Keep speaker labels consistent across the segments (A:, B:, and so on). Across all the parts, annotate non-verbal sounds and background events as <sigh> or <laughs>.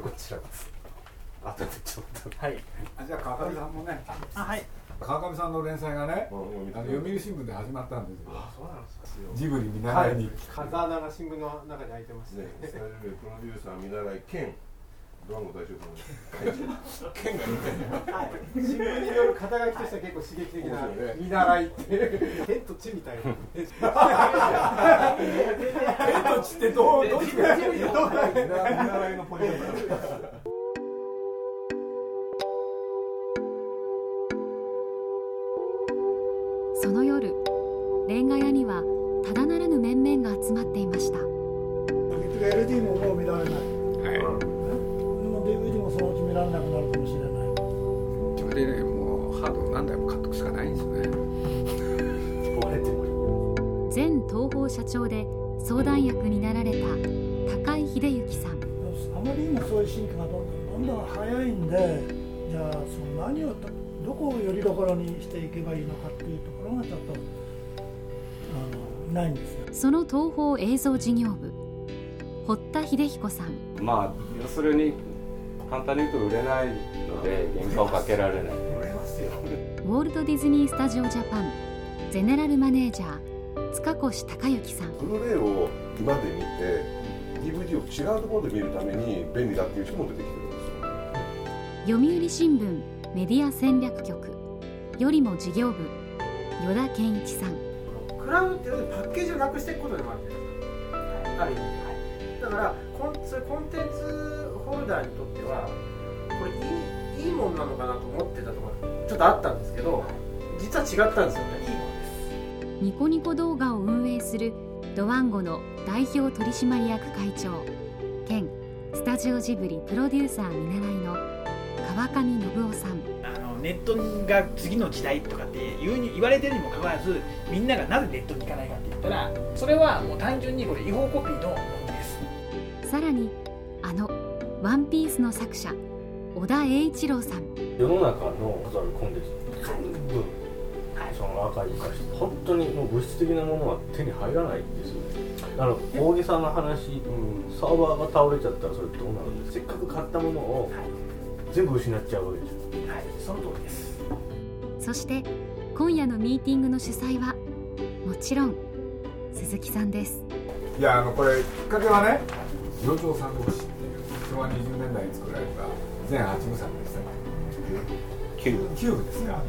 A: こちらこそ。あとでちょっと。
B: はい。
C: あじゃあ川上さんもね。
B: あはい。
C: 川上さんの連載がね
A: うん
C: あの読売新聞で始まったんですよ。
B: そうなんですよ
C: ジブリ見習いに、
B: 風穴が新聞の中に開いてます
D: ね、スタジオでプロデューサー見習い兼ドラゴン大丈夫
C: 県がいて
B: はい新聞による肩書きとしては結構刺激的な
C: ね
B: 見習いって天と地みたいな
C: 県と地ってどうどういう
D: 見習いのポジション
E: その夜レンガ屋にはただならぬ面々が集まっていました。
F: LD ももう見られない、られなくなるかもしれない。
C: それでねもうハード何台も買っとくしかないんですよね。<laughs>
A: 壊れても
E: 前東宝社長で相談役になられた高井秀幸さん。
F: あまりにもそういう進化がどんどんどんどん早いんでじゃあその何をどどこをよりどころにしていけばいいのかっていうところがちょっとあのないんですよ。
E: その東宝映像事業部堀田秀彦さん。
A: まあ要するに簡単に言うと売れないので原価をかけられない。
E: ウォルト・ディズニー・スタジオ・ジャパン。ゼネラルマネージャー塚越隆之さん。
D: ブルーレイを今で見て DVD を違うところで見るために便利だっていう人も出てきてるんですよ。
E: 読売新聞メディア戦略局。よりも事業部依田健一さん。
B: クラウドってパッケージをなくしていくことでもあるじゃないですかある意味で、だからコンそういうコンテンツホルダーにとってはこれいいいいもんなのかなと思ってたところがちょっとあったんですけど実は違ったんですよね。いいもんです
E: ニコニコ動画を運営するドワンゴの代表取締役会長。兼スタジオジブリプロデューサー見習いの川上信夫さん。
G: あのネットが次の時代とかって言うに言われてるにもかかわらずみんながなぜネットに行かないかって言ったらそれはもう単純にこれ違法コピーの問題です。
E: さらにあの「ワンピースの作者小田栄一郎さん。
A: 世の中のザルコンテンツ全部その赤い化して本当にもう物質的なものは手に入らないんですよ。ね。あの大げさな話、サーバーが倒れちゃったらそれどうなるんです？せっかく買ったものを全部失っちゃうわけでしょ。
G: はい。その通りです。
E: そして今夜のミーティングの主催はもちろん鈴木さんです。
C: いやあのこれきっかけはね「養生三国志」っていう昭和20年代に作られた全8部作でした
A: キューブ。
C: 9部ですか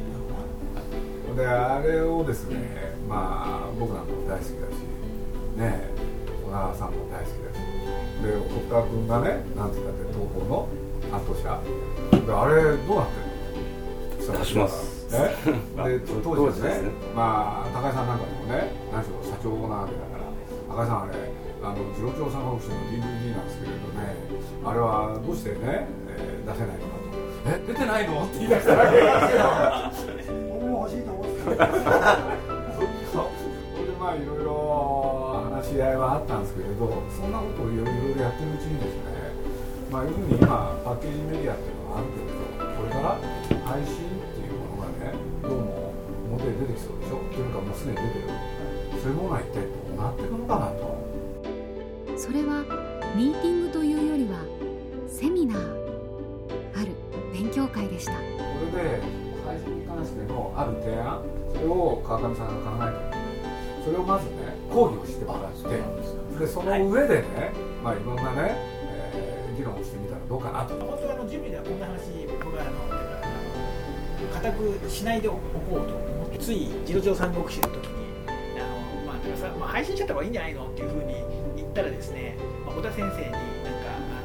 C: であれをですねまあ僕なんかも大好きだしね小川さんも大好きだしで堀川君がねなんて言ったって東宝の担当者。であれどうなってるの？
A: 出します。
C: え？
A: あ
C: で当時で
A: すすね。
C: まあ高井さんなんかでもね何しろ社長なわけだから高井さんあれあの次郎長さんが欲しいの DVD なんですけれどねあれはどうしてね、えー出せないの？かとえ出てないのって言い出したわけですよ
F: 僕も欲しいと思ってた
C: それでまあいろいろ話し合いはあったんですけれどそんなことをいろいろやってるうちにですねまあ要するに今パッケージメディアっていうのがあるけれどこれから配信っていうものがねどうも表に出てきそうでしょ？っていうかもうすでに出てる。そういうものは一体どうなっていくのかなと。
E: それはミーティングというよりはセミナーある勉強会でした。
C: これで配信に関してのある提案それを川上さんが考えてる。それをまずね講義をしてもらってでその上でね、まあいろんなね、えー議論をしてみたらどうかなと。
G: 本当はあの準備ではこんな話僕はあの固くしないでおこうと思ってつい「次郎長三国志」の時にあのさ、まあ、配信しちゃった方がいいんじゃないのっていうふうに言ったらですね、まあ、小田先生になんか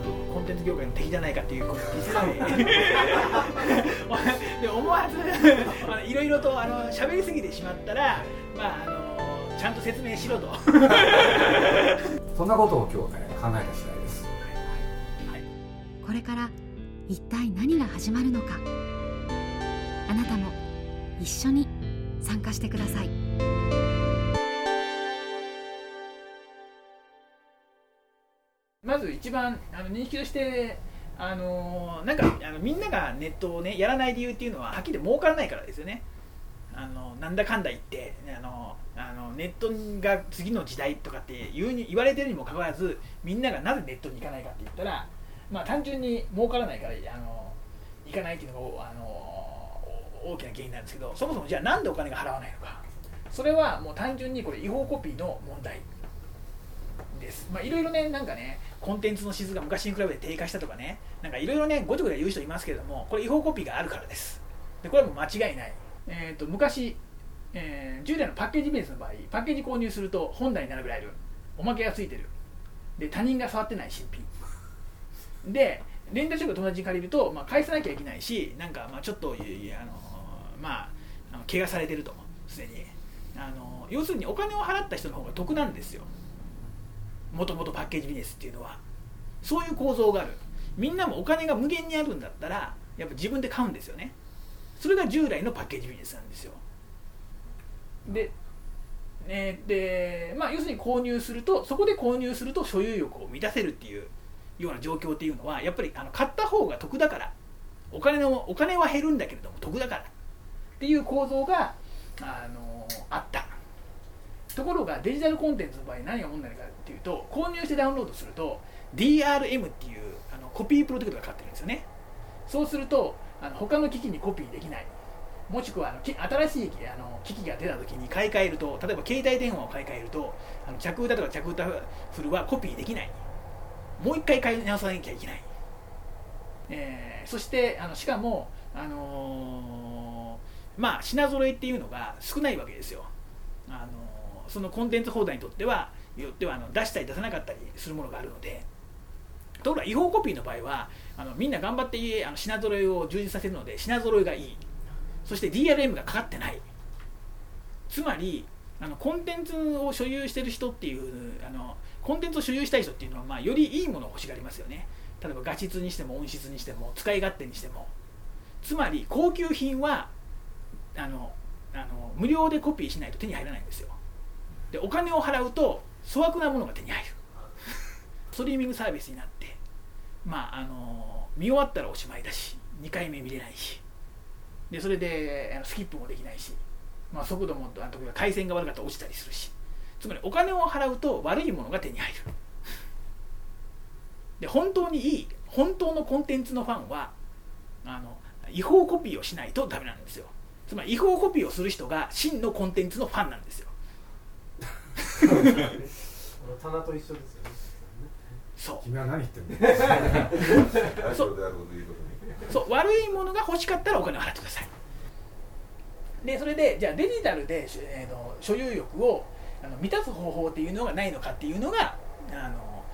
G: あのコンテンツ業界の敵じゃないかっていうことを見せられで思わず <laughs> いろいろとあの喋りすぎてしまったら、まあ、あのちゃんと説明しろと。<laughs>
C: そんなことを今日ね考えた次第です、
E: はい、これから一体何が始まるのか。あなたも一緒に参加してください
G: 一番あの認識としてあのなんかあのみんながネットをねやらない理由っていうのははっきり儲からないからですよね。あのなんだかんだ言ってあのあのネットが次の時代とかって言うに言われてるにもかかわらずみんながなぜネットに行かないかって言ったら、まあ、単純に儲からないからあの行かないっていうのがあの大きな原因なんですけどそもそもじゃあなんでお金が払わないのか。それはもう単純にこれ違法コピーの問題。です。まあいろいろねなんかねコンテンツの質が昔に比べて低下したとかねなんかいろいろねごちゃごちゃ言う人いますけれどもこれ違法コピーがあるからです。でこれはもう間違いない、えーと、昔、えー、従来のパッケージベースの場合パッケージ購入すると本体に並べられるおまけがついてる。で他人が触ってない新品。でレンタルショップ友達に借りると、まあ、返さなきゃいけないしなんかまあちょっとあのまあ怪我されてるとすでに。あの要するにお金を払った人の方が得なんですよ。もともとパッケージビジネスっていうのは。そういう構造がある。みんなもお金が無限にあるんだったらやっぱ自分で買うんですよね。それが従来のパッケージビジネスなんですよ。でね、でまあ、要するに購入するとそこで購入すると所有欲を満たせるっていうような状況っていうのはやっぱりあの買った方が得だから。お金のお金は減るんだけれども得だから。っていう構造があのあった。ところがデジタルコンテンツの場合何が問題かっていうと購入してダウンロードすると DRM っていうあのコピープロテクトがかかってるんですよね。そうするとあの他の機器にコピーできない。もしくはあの新しいあの機器が出た時に買い替えると例えば携帯電話を買い替えるとあの着歌とか着歌フルはコピーできない。もう一回買い直さなきゃいけない、えー、そしてあのしかも、あのー、まあ、品揃えっていうのが少ないわけですよ、あのー、そのコンテンツ放題にとってはよってはあの出したり出さなかったりするものがあるのでところが違法コピーの場合はあのみんな頑張ってあの品揃えを充実させるので品揃えがいい。そして DRM がかかってない。つまりあのコンテンツを所有してる人っていうあのコンテンツを所有したい人っていうのは、まあ、よりいいものを欲しがりますよね。例えば画質にしても音質にしても使い勝手にしても。つまり高級品はあのあの無料でコピーしないと手に入らないんですよ。でお金を払うと粗悪なものが手に入る。ストリーミングサービスになってまああの見終わったらおしまいだし2回目見れないし。でそれでスキップもできないし、まあ、速度もあの回線が悪かったら落ちたりするし。つまりお金を払うと悪いものが手に入る。で本当にいい本当のコンテンツのファンはあの違法コピーをしないとダメなんですよ。つまり違法コピーをする人が真のコンテンツのファンなんですよ。
B: 棚と一緒ですよね
G: そう。
C: 君は何言ってん
D: の？そう
G: そう悪いものが欲しかったらお金を払ってください。でそれでじゃあデジタルで、えー、の所有欲をあの満たす方法っていうのがないのかっていうのがあの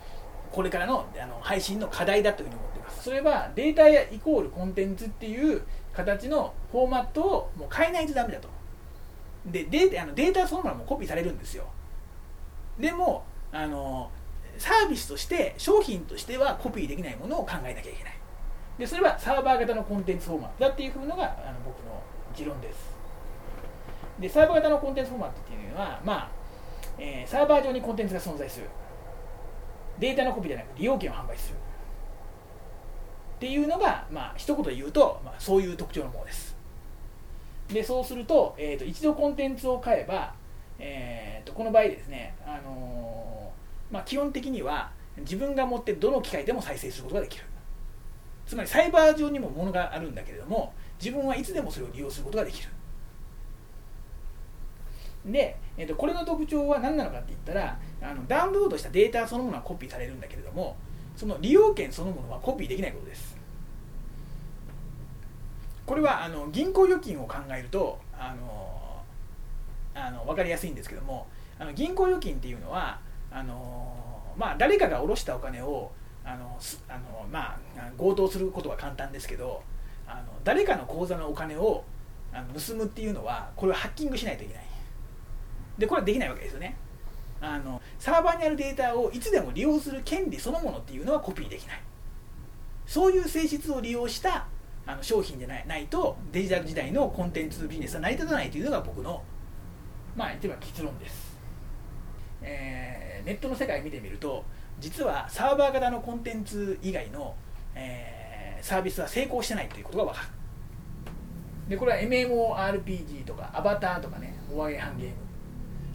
G: これからのあの配信の課題だというふうに思っています。それはデータイコールコンテンツっていう形のフォーマットをもう変えないとダメだと。でデータあのデータそのものもコピーされるんですよでもあのサービスとして商品としてはコピーできないものを考えなきゃいけない。でそれはサーバー型のコンテンツフォーマットだっていうのがあの僕の持論です。でサーバー型のコンテンツフォーマットっていうのはまあえー、サーバー上にコンテンツが存在する。データのコピーじゃなく利用権を販売する。っていうのが、まあ一言で言うと、まあ、そういう特徴のものです。でそうすると,、えーと、一度コンテンツを買えば、えーと、この場合ですね、あのー、まあ、基本的には自分が持ってどの機械でも再生することができる。つまりサイバー上にもものがあるんだけれども自分はいつでもそれを利用することができる。で、えー、とこれの特徴は何なのかって言ったらあのダウンロードしたデータそのものはコピーされるんだけれどもその利用権そのものはコピーできないことです。これはあの銀行預金を考えるとあの分かりやすいんですけどもあの銀行預金っていうのはあのまあ誰かが下ろしたお金をあのあの、まあ、強盗することは簡単ですけどあの誰かの口座のお金をあの盗むっていうのはこれはハッキングしないといけない。でこれはできないわけですよね。あのサーバーにあるデータをいつでも利用する権利そのものっていうのはコピーできない。そういう性質を利用したあの商品でないないとデジタル時代のコンテンツビジネスは成り立たないというのが僕のまあ言ってみれば結論です、えー、ネットの世界見てみると実はサーバー型のコンテンツ以外の、えー、サービスは成功してないということが分かる。でこれは MMORPG とかアバターとかねお揚げ半ゲーム。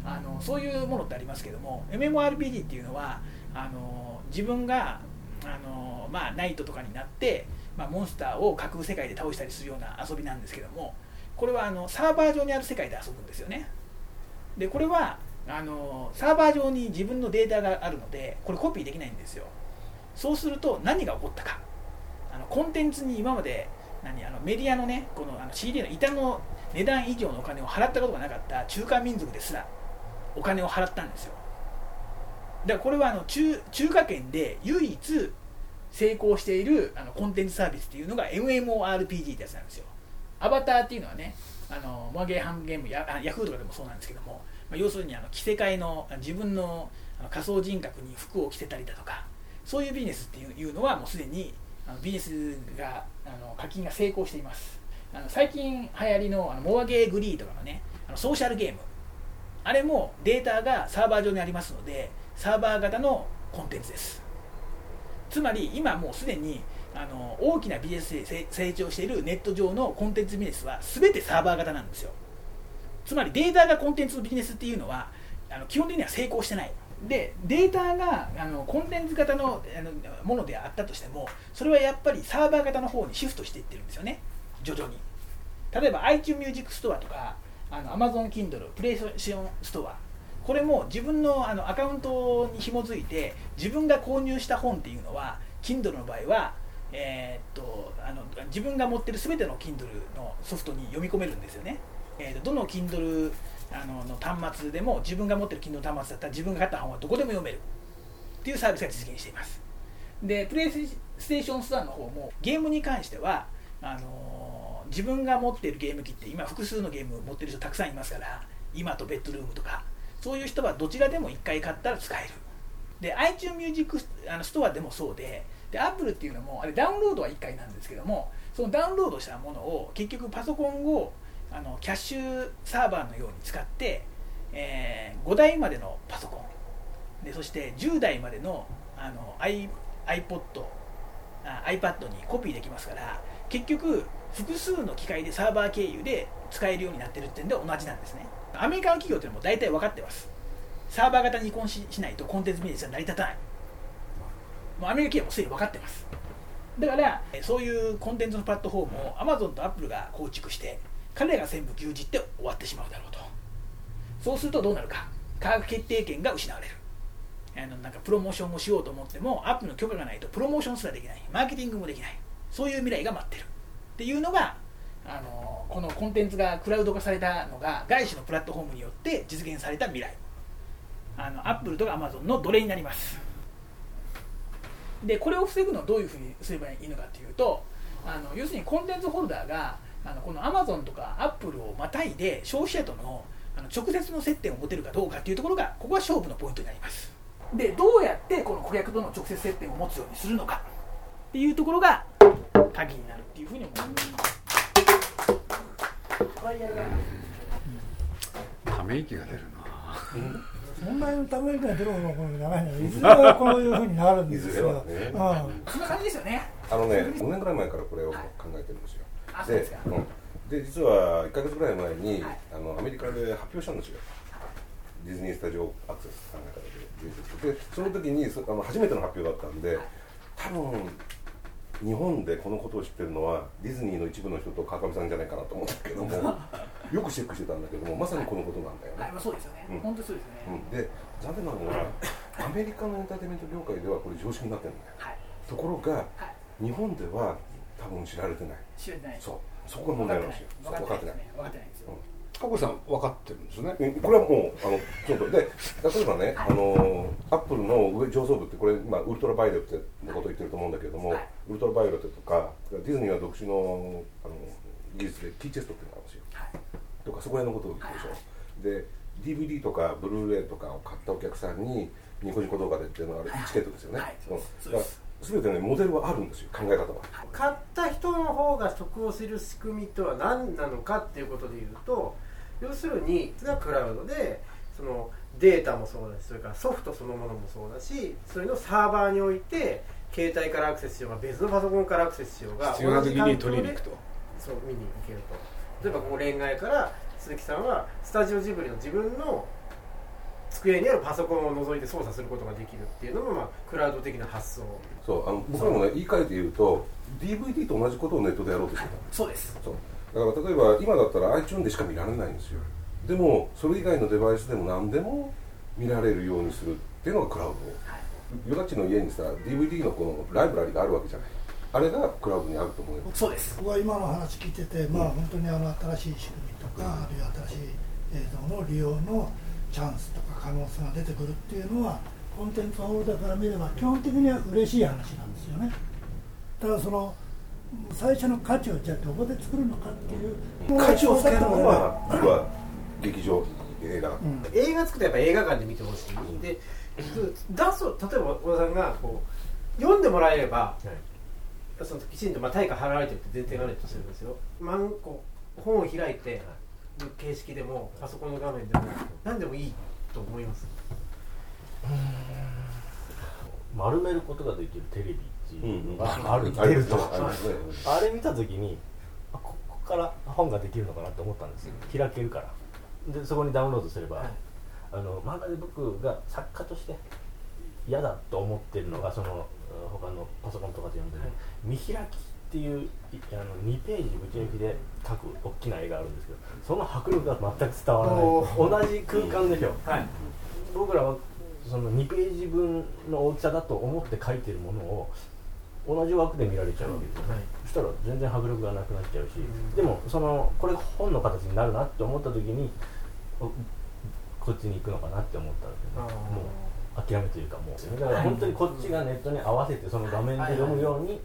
G: あのそういうものってありますけども MMORPG っていうのはあの自分があの、まあ、ナイトとかになって、まあ、モンスターを架空世界で倒したりするような遊びなんですけどもこれはあのサーバー上にある世界で遊ぶんですよね。でこれはあのサーバー上に自分のデータがあるのでこれコピーできないんですよ。そうすると何が起こったか。あのコンテンツに今まで何あのメディアのねこのあの CD の板の値段以上のお金を払ったことがなかった中華民族ですらお金を払ったんですよ。だからこれはあの中中華圏で唯一成功しているあのコンテンツサービスっていうのが MMORPG ってやつなんですよ。アバターっていうのはねあのモアゲーハンゲームやヤフーとかでもそうなんですけどもまあ、要するにあの着せ替えの自分の仮想人格に服を着せたりだとかそういうビジネスっていうのはもうすでにあのビジネスがあの課金が成功しています。あの最近流行りのあのモアゲーグリーとかのねあのソーシャルゲーム。あれもデータがサーバー上にありますのでサーバー型のコンテンツです。つまり今もうすでにあの大きなビジネスで成長しているネット上のコンテンツビジネスは全てサーバー型なんですよ。つまりデータがコンテンツのビジネスっていうのはあの基本的には成功してない。でデータがあのコンテンツ型のあのものであったとしてもそれはやっぱりサーバー型の方にシフトしていってるんですよね。徐々に。例えば iTunes Music Store とかあの Amazon Kindle プレイステーションストア。これも自分のあのアカウントに紐づいて自分が購入した本っていうのは Kindle の場合は、えー、っとあの自分が持ってる全ての Kindle のソフトに読み込めるんですよね。えーと、どの Kindle あのの端末でも自分が持ってる Kindle 端末だったら自分が買った本はどこでも読めるっていうサービスが実現しています。でプレイステーションストアの方もゲームに関してはあのー、自分が持っているゲーム機って今複数のゲーム持ってる人たくさんいますから今とベッドルームとかそういう人はどちらでも1回買ったら使える。で iTunes Music あのストアでもそうでで Apple っていうのもあれダウンロードは1回なんですけどもそのダウンロードしたものを結局パソコンをあのキャッシュサーバーのように使って、えー、5台までのパソコン。でそして10台までのあの i iPod あ iPad にコピーできますから結局複数の機械でサーバー経由で使えるようになってるってんで同じなんですね。アメリカの企業っていうのも大体分かってます。サーバー型に移行ししないとコンテンツビジネスは成り立たない。もうアメリカ企業もすでに分かってます。だからそういうコンテンツのプラットフォームを Amazon と Apple が構築して彼らが全部牛耳って終わってしまうだろうと。そうするとどうなるか。価格決定権が失われる。あのなんかプロモーションをしようと思ってもアップの許可がないとプロモーションすらできない。マーケティングもできない。そういう未来が待ってる。っていうのがあのこのコンテンツがクラウド化されたのが外資のプラットフォームによって実現された未来。あのアップルとかアマゾンの奴隷になります。でこれを防ぐのはどういうふうにすればいいのかというとあの要するにコンテンツホルダーがあのこのアマゾンとかアップルをまたいで消費者とのあの直接の接点を持てるかどうかっていうところがここが勝負のポイントになります。でどうやってこの顧客との直接接点を持つようにするのかっていうところが鍵になるっていうふうに思います。
C: ため息が出るな、
F: 問題のため息が出るのが長いのいずれはこういうふうになるんですよ、
D: ね、
G: うん、そんな感じですよ。ね
D: あのね5年ぐらい前からこれを考えてるんですよ、でうん、で実は1か月ぐらい前に、はい、あのアメリカで発表したんですよ。ディズニースタジオアクセス考え方ででその時にあの初めての発表だったんで多分日本でこのことを知ってるのはディズニーの一部の人と川上さんじゃないかなと思うんだけども <laughs> よくチェックしてたんだけどもまさにこのことなんだよね、
G: はい、そうですよね、うん、本当そうですね、
D: うん、で残念なのはアメリカのエンターテインメント業界ではこれ常識になってるんだよ、はい、ところが、はい、日本では多分知られてない。
G: 知られてない。
D: そう。そこが問題なんですよ
G: 分かってない。分かってない。ですよ、
C: 加古さん分かってるんですね。
D: これはもうあのちょっとで例えばね、あのアップルの上上層部ってこれ、まあ、ウルトラバイオレットのことを言ってると思うんだけれども、ウルトラバイオレットとかディズニーは独自のあの技術で T チェストっていうのがあるんですよ、とかそこら辺のことを言ってるでしょ、で DVD とかブルーレイとかを買ったお客さんにニコニコ動画でっていうのはあれチケットですよね、うん、だから全てねモデルはあるんですよ考え方は。
B: 買った人の方が得をする仕組みとは何なのかっていうことでいうと要するにがクラウドでそのデータもそうだしそれからソフトそのものもそうだしそれのサーバーにおいて携帯からアクセスしようが別のパソコンからアクセスしようが
C: 必要な時に取りに行くと。
B: そう見に行けると。例えばここ恋愛から鈴木さんはスタジオジブリの自分の机にあるパソコンを覗いて操作することができるっていうのも、まあ、クラウド的な発想。
D: そうあの僕らもね言い換えて言うと DVD と同じことをネットでやろうとしてた。
G: そうです。
D: そうだから例えば今だったら iTunes でしか見られないんですよ。でもそれ以外のデバイスでも何でも見られるようにするっていうのがクラウド。ヨダチの家にさ DVD のこのライブラリがあるわけじゃない。あれがクラウドにあると思うよ
G: そうです。
F: 僕は今の話聞いてて、まあ本当にあの新しい仕組みとか、あるいは新しい映像の利用のチャンスとか可能性が出てくるっていうのはコンテンツホルダーから見れば基本的には嬉しい話なんですよね。ただその最初の価値をじゃあどこで作るのかっていう
D: 価値をつけるのは僕は劇場映画、
B: うん、映画作ってやっぱ映画館で見てほしい。で出す例えば小田さんがこう読んでもらえれば、はい。そのきちんとまあ対価払われてるって前提があるとするんですよ、まんこう本を開いてる形式でもパソコンの画面でも何でもいいと思います？
A: 丸めることができるテレビっていうのがある、出ると、あれ見た時にあここから本ができるのかなって思ったんですよ。開けるから。でそこにダウンロードすれば、はい、あの漫画で僕が作家として嫌だと思ってるのがその他のパソコンとかで読んでね、見開きっていうあの2ページぶち抜きで書く大きな絵があるんですけどその迫力が全く伝わらない。同じ空間でしょ、はい、僕らはその2ページ分の大きさだと思って書いてるものを同じ枠で見られちゃうわけですよ、はい、そしたら全然迫力がなくなっちゃうし、うん、でもそのこれが本の形になるなって思った時にこっちに行くのかなって思ったんですけどもう諦めというかもうだから本当にこっちがネットに合わせてその画面で読むように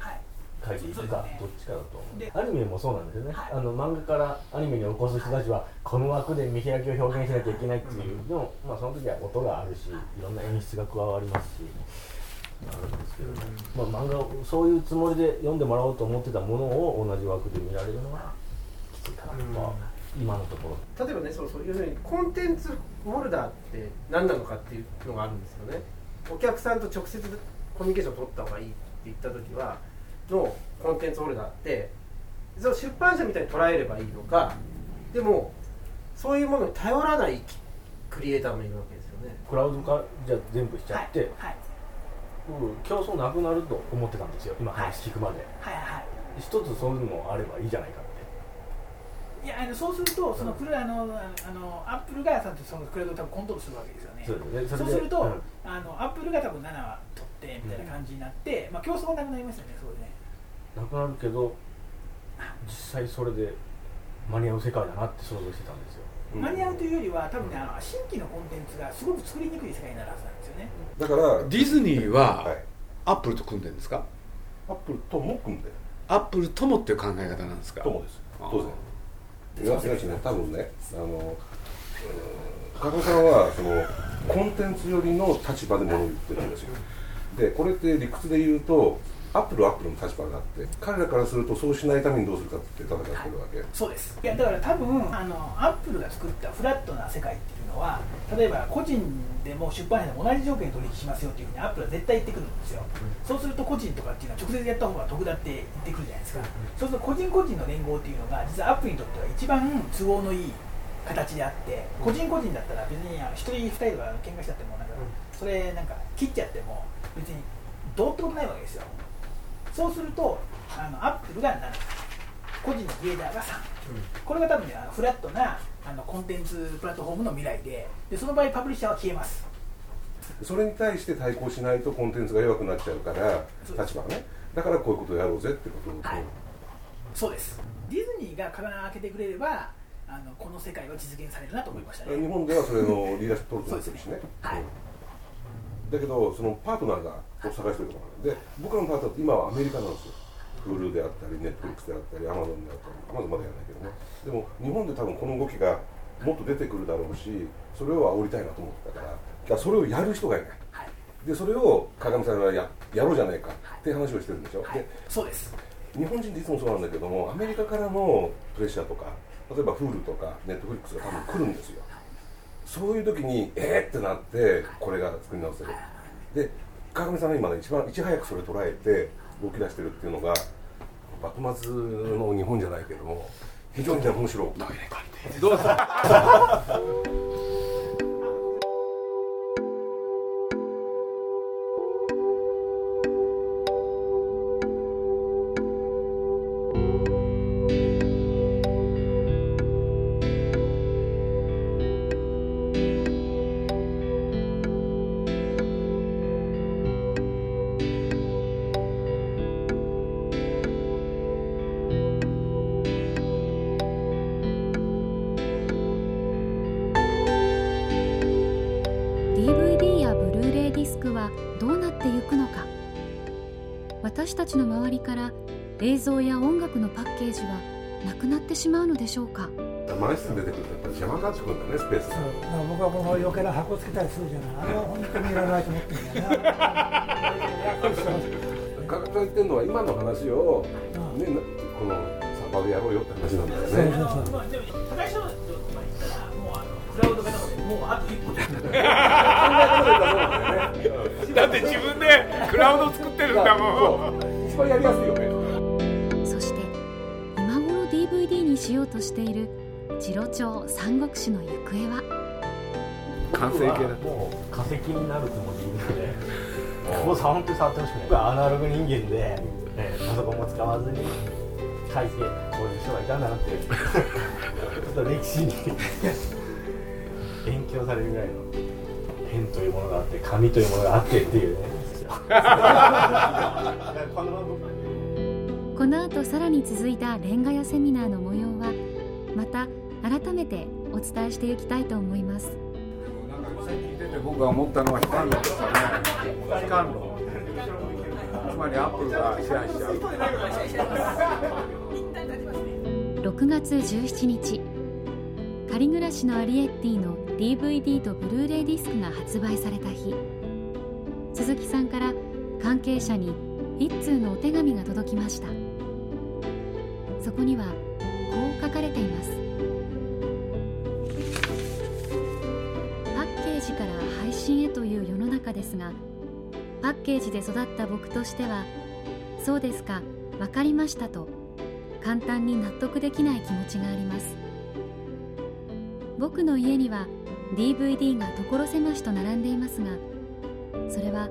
A: 書いていくかどっちかだと思う。アニメもそうなんですよね、あの漫画からアニメに起こす人たちはこの枠で見開きを表現しなきゃいけないっていう、でも、まあ、その時は音があるしいろんな演出が加わりますしあるんですけど、まあ、漫画をそういうつもりで読んでもらおうと思ってたものを同じ枠で見られるのはきついかなとか。今のとこ
B: ろ。例えばねそうそう要するにコンテンツホルダーって何なのかっていうのがあるんですよね。お客さんと直接コミュニケーションを取った方がいいって言った時はのコンテンツホルダーってその出版社みたいに捉えればいいのかでもそういうものに頼らないクリエイターもいるわけですよね。
A: クラウド化じゃ全部しちゃって、はいはい、うん、競争なくなると思ってたんですよ今話聞くまで、はいはい。はい、一つそういうのもあればいいじゃないか
G: いやあのそうするとそのクルあのあのアップルがさんってそのクラウドを多分コントロールするわけですよね。そうすると、うん、あのアップルが多分7は取ってみたいな感じになって、うん、まあ競争がなくなりますよねそうでね。
A: なくなるけど実際それで間に合う世界だなって想像してたんですよ。
G: 間に合うというよりは多分ね、あの新規のコンテンツがすごく作りにくい世界になるはずなんです
D: だから
C: ディズニーは、はい、アップルと組んでるんですか？
D: アップルとも組んでる。
C: アップルともっていう考え方なんですか？
D: ともです。当然。東ね多分ねあの加古さんはそのコンテンツ寄りの立場でものを言ってるんですよでこれって理屈で言うとアップルはアップルの立場があって彼らからするとそうしないためにどうするかって戦ってるわけ。
G: そうです。いやだから多分あのアップルが作ったフラットな世界っていうのは例えば個人でも出版社でも同じ条件で取引しますよっていうふうにアップルは絶対言ってくるんですよ、うん、そうすると個人とかっていうのは直接やった方が得だって言ってくるじゃないですか、うん、そうすると個人個人の連合っていうのが実はアップルにとっては一番都合のいい形であって個人個人だったら別に1人2人とか喧嘩しちゃってもなんかそれなんか切っちゃっても別にどうってことないわけですよ。そうするとあのアップルが7個人のクリエイターが3、うん、これが多分ねフラットなあのコンテンツプラットフォームの未来ででその場合パブリッシャーは消えます。
D: それに対して対抗しないとコンテンツが弱くなっちゃうから立場がね。だからこういうことをやろうぜってことを、はい、
G: そうです。ディズニーが体を開けてくれればあのこの世界は実現されるなと思いましたね。
D: 日本ではそれのリーダーシップ取ると思ってるしね。
G: はい。
D: うんだけどそのパートナーがを探してるところなんで僕らのパートナーって今はアメリカなんですよ。Hulu であったり Netflix であったり Amazon であったり Amazon まだやらないけどね。でも日本で多分この動きがもっと出てくるだろうしそれを煽りたいなと思ってたからだそれをやる人がいない。
G: はい。
D: でそれを鏡さんがややろうじゃないかって話をしてるんでしょ、
G: はい。
D: で
G: そうです。
D: 日本人っていつもそうなんだけどもアメリカからのプレッシャーとか例えば Hulu とか Netflix が多分来るんですよそういう時にえーってなってこれが作り直せる。で川上さんが今ね一番いち早くそれ捉えて動き出してるっていうのが幕末の日本じゃないけども非常にね面白い。
C: どうぞ <laughs>
E: DVD やブルーレイディスクはどうなっていくのか。私たちの周りから映像や音楽のパッケージはなくなってしまうのでしょうか。
D: 満室で出てくるとやっぱり邪魔になってくるんだよねスペース。が
F: 僕はこの余計な箱つけたりするじゃない。あれは本当にいらないと思ってるんだよねやっぱりそう
D: 川上さん言ってるのは今の話を、ね、なこのサバでやろうよって話なんだよね。
F: そうそう
G: まあもうあと一歩で
C: だって自分でクラウド作ってるんだもん。
D: そう。一番やりやすいよね。
E: そして今頃 DVD にしようとしている次郎長三国志の行方は？
C: 完成形だ。
A: もう化石になるつもりで。もう本当に触ってほしくない。僕はアナログ人間で、えーパソコンも使わずに書いてこういう人がいたんだなって <laughs> ちょっと歴史に勉強されるぐらいのペンというものがあって紙というものがあってっていうね。この
E: 後さらに続いたレンガ屋セミナーの模様はまた改めてお伝えしていきたいと思います。
C: なんか聞いてて僕が思ったのは論。ですよね論。つまりアップルが支配しちゃう。
E: 6月17日仮暮らしのアリエッティの DVD とブルーレイディスクが発売された日。鈴木さんから関係者に一通のお手紙が届きました。そこにはこう書かれています。パッケージから配信へという世の中ですがパッケージで育った僕としてはそうですかわかりましたと簡単に納得できない気持ちがあります。僕の家には DVD が所狭しと並んでいますがそれは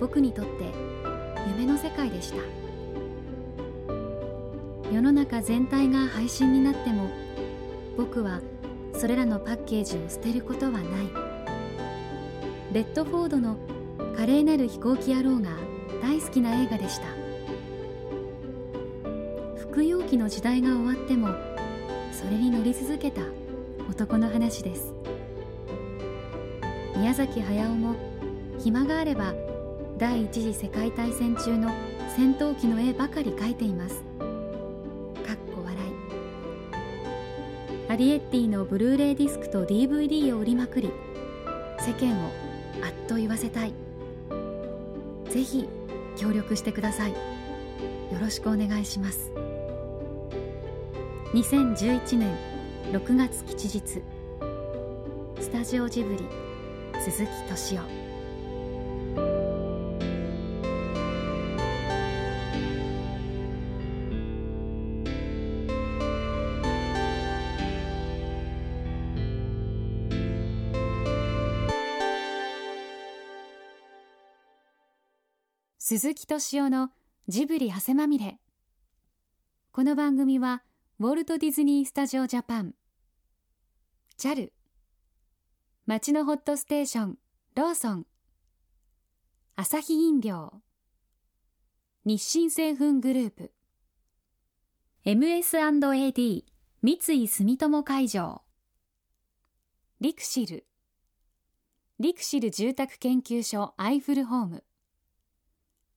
E: 僕にとって夢の世界でした。世の中全体が配信になっても僕はそれらのパッケージを捨てることはない。レッドフォードの「華麗なる飛行機野郎」が大好きな映画でした。服用機の時代が終わってもそれに乗り続けた男の話です。宮崎駿も暇があれば第一次世界大戦中の戦闘機の絵ばかり描いています。かっこ笑い。アリエッティのブルーレイディスクと DVD を売りまくり世間をあっと言わせたい。ぜひ協力してください。よろしくお願いします。2011年6月吉日。スタジオジブリ鈴木敏夫。鈴木敏夫のジブリ汗まみれ。この番組はウォルト・ディズニー・スタジオ・ジャパン。JAL 町のホットステーション。ローソン。アサヒ飲料。日清製粉グループ。MS&AD 三井住友海上。リクシル。リクシル住宅研究所アイフルホーム。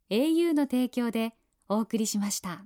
E: au の提供でお送りしました。